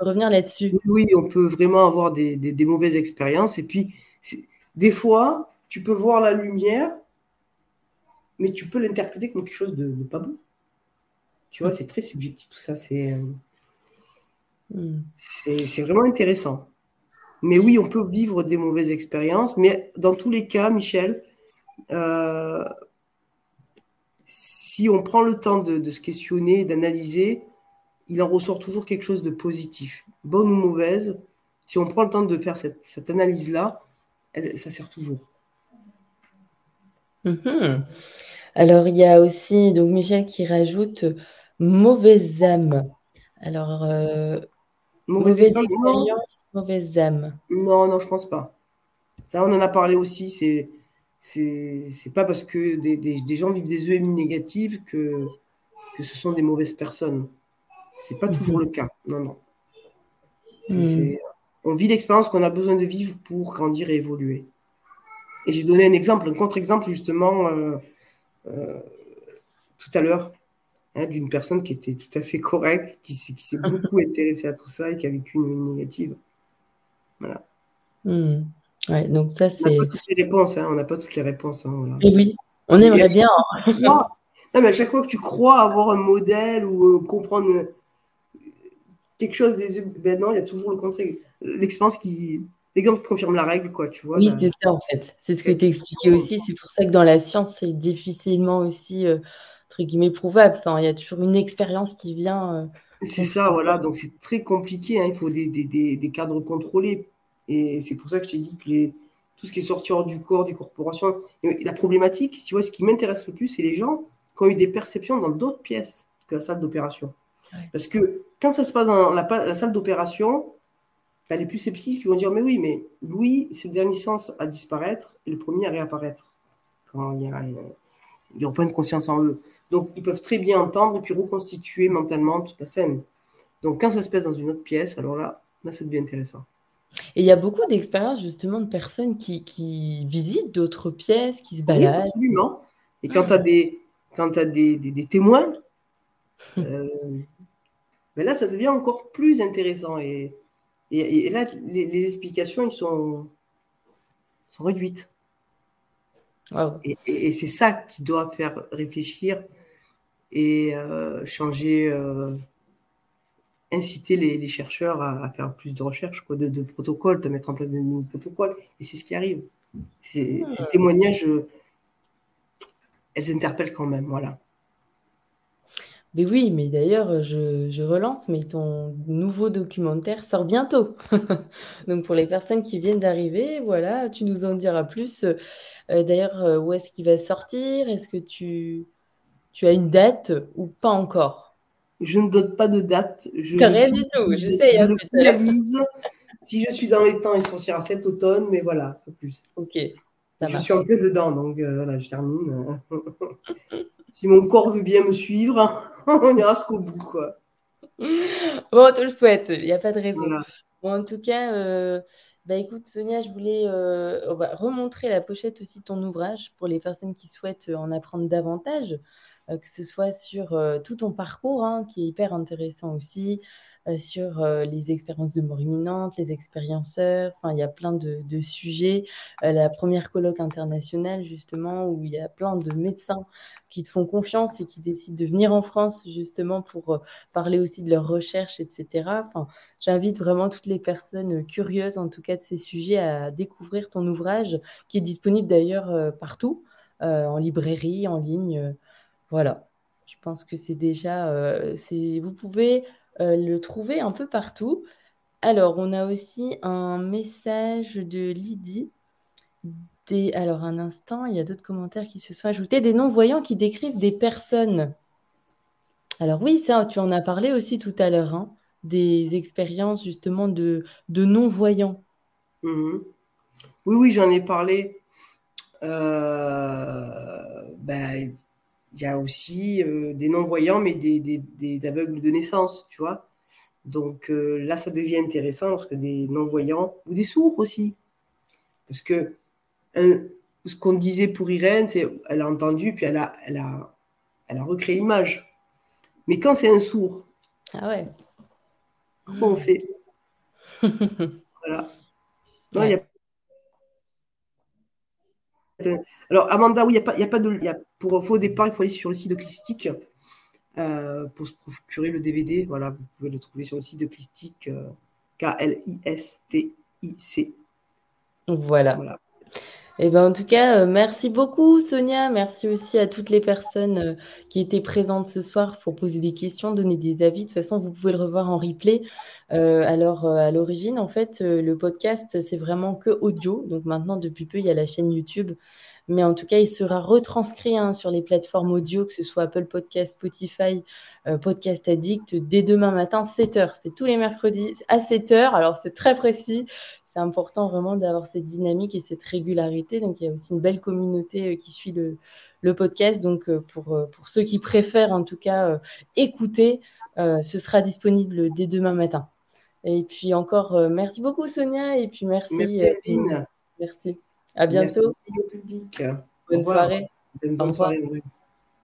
revenir là-dessus. Oui, on peut vraiment avoir des mauvaises expériences et puis des fois, tu peux voir la lumière, mais tu peux l'interpréter comme quelque chose de pas bon. Tu vois, c'est très subjectif tout ça, c'est, euh, hmm. c'est vraiment intéressant. Mais oui, on peut vivre des mauvaises expériences, mais dans tous les cas, Michel, euh, si on prend le temps de, se questionner, d'analyser, il en ressort toujours quelque chose de positif, bonne ou mauvaise. Si on prend le temps de faire cette, analyse-là, ça sert toujours. Mhm. Alors, il y a aussi donc Michel qui rajoute mauvaise âme. Alors, euh, mauvaise, expérience, mauvaise âme. Non, non, je pense pas. Ça, on en a parlé aussi. C'est c'est pas parce que des, gens vivent des EMI négatives que, que ce sont des mauvaises personnes. C'est pas toujours le cas. Non, non. Hmm. on vit l'expérience qu'on a besoin de vivre pour grandir et évoluer. Et j'ai donné un exemple, un contre-exemple justement euh, euh, tout à l'heure hein, d'une personne qui était tout à fait correcte, qui, s'est beaucoup intéressée à tout ça et qui a vécu une EMI négative. Voilà. Hmm. Ouais, donc ça, c'est. On n'a pas toutes les réponses, hein, on n'a pas toutes les réponses. Hein, oui, on aimerait bien. non, mais à chaque fois que tu crois avoir un modèle ou euh, comprendre euh, quelque chose des ben non, il y a toujours le contraire. L'expérience qui. L'exemple qui confirme la règle, quoi, tu vois. Oui, c'est ça, en fait. C'est ce que tu expliqué aussi. C'est pour ça que dans la science, c'est difficilement aussi, euh, entre guillemets, prouvable. Enfin, il y a toujours une expérience qui vient. c'est ça, voilà. Donc, c'est très compliqué. Hein. Il faut des, des, des, des cadres contrôlés et c'est pour ça que je t'ai dit que les, tout ce qui est sorti hors du corps, des corporations, la problématique, tu vois, ce qui m'intéresse le plus, c'est les gens qui ont eu des perceptions dans d'autres pièces que la salle d'opération. Parce que quand ça se passe dans la, salle d'opération, tu les plus sceptiques qui vont dire Mais oui, mais Louis, c'est le dernier sens à disparaître et le premier à réapparaître. Quand il y a, ils point de conscience en eux. Donc, ils peuvent très bien entendre et puis reconstituer mentalement toute la scène. Donc, quand ça se passe dans une autre pièce, alors là, là, ça devient intéressant. Et il y a beaucoup d'expériences justement de personnes qui, qui visitent d'autres pièces, qui se baladent. absolument. Et quand tu as, des, quand as des, des, témoins, euh, ben là, ça devient encore plus intéressant. Et, et, là, les, explications, sont, sont réduites. Et, et c'est ça qui doit faire réfléchir et euh, changer. Euh, inciter les, chercheurs à, faire plus de recherches, quoi, de, protocoles, de mettre en place des nouveaux protocoles. Et c'est ce qui arrive. Ces témoignages, elles interpellent quand même. Voilà. Mais oui, mais d'ailleurs, je, relance, mais ton nouveau documentaire sort bientôt. Donc pour les personnes qui viennent d'arriver, voilà, tu nous en diras plus. Euh, d'ailleurs, euh, où est-ce qu'il va sortir? Est-ce que tu, tu as une date ou pas encore? Je ne donne pas de date. Je rien du tout. Je, sais, je le Si je suis dans les temps, il sortira cet automne, mais voilà, pas plus. Ok. je suis un peu dedans, donc euh, voilà, je termine. si mon corps veut bien me suivre, on ira jusqu'au bout, quoi. Bon, on te le souhaite, il n'y a pas de raison. Bon, en tout cas, euh, bah écoute, Sonia, je voulais euh, remontrer la pochette aussi de ton ouvrage pour les personnes qui souhaitent en apprendre davantage. Euh, que ce soit sur euh, tout ton parcours, hein, qui est hyper intéressant aussi, euh, sur les expériences de mort imminente, les expérienceurs, enfin, il y a plein de, sujets. la première colloque internationale, justement, où il y a plein de médecins qui te font confiance et qui décident de venir en France, justement, pour parler aussi de leurs recherches, etc. Enfin, j'invite vraiment toutes les personnes curieuses, en tout cas, de ces sujets, à découvrir ton ouvrage, qui est disponible d'ailleurs partout, en librairie, en ligne. Voilà, je pense que c'est déjà, euh, vous pouvez euh, le trouver un peu partout. Alors, on a aussi un message de Lydie. Alors, un instant, il y a d'autres commentaires qui se sont ajoutés. Des non-voyants qui décrivent des personnes. Alors oui, ça, tu en as parlé aussi tout à l'heure, hein, des expériences justement de, non-voyants. Mmh oui, oui, j'en ai parlé. Euh, ben, il y a aussi euh, des non-voyants, mais des, des, aveugles de naissance, tu vois. Donc euh, là, ça devient intéressant parce que des non-voyants, ou des sourds aussi. Parce que ce qu'on disait pour Irène, c'est elle a entendu, puis elle a, elle a, elle a recréé l'image. Mais quand c'est un sourd, ah ouais. comment on fait? Voilà. Non, il y a alors, Amanda, oui, il n'y a, pas, y a pas de. Y a, pour faux départ, il faut aller sur le site de Clistic euh, pour se procurer le DVD. Voilà, vous pouvez le trouver sur le site de Clistic, euh, K-L-I-S-T-I-C. Voilà. voilà. Eh ben, en tout cas, euh, merci beaucoup Sonia. Merci aussi à toutes les personnes euh, qui étaient présentes ce soir pour poser des questions, donner des avis. De toute façon, vous pouvez le revoir en replay. Euh, alors, à l'origine, en fait, le podcast, c'est vraiment que audio. Donc maintenant, depuis peu, il y a la chaîne YouTube. Mais en tout cas, il sera retranscrit hein, sur les plateformes audio, que ce soit Apple Podcast, Spotify, Podcast Addict, dès demain matin, 7h. C'est tous les mercredis à 7h. Alors, c'est très précis c'est important vraiment d'avoir cette dynamique et cette régularité. Donc, il y a aussi une belle communauté euh, qui suit le, podcast. Donc, euh, pour, euh, pour ceux qui préfèrent en tout cas écouter, ce sera disponible dès demain matin. Et puis encore, merci beaucoup Sonia. Et puis merci. Merci, merci. À bientôt. Merci au public. Bonne soirée. Bonne soirée.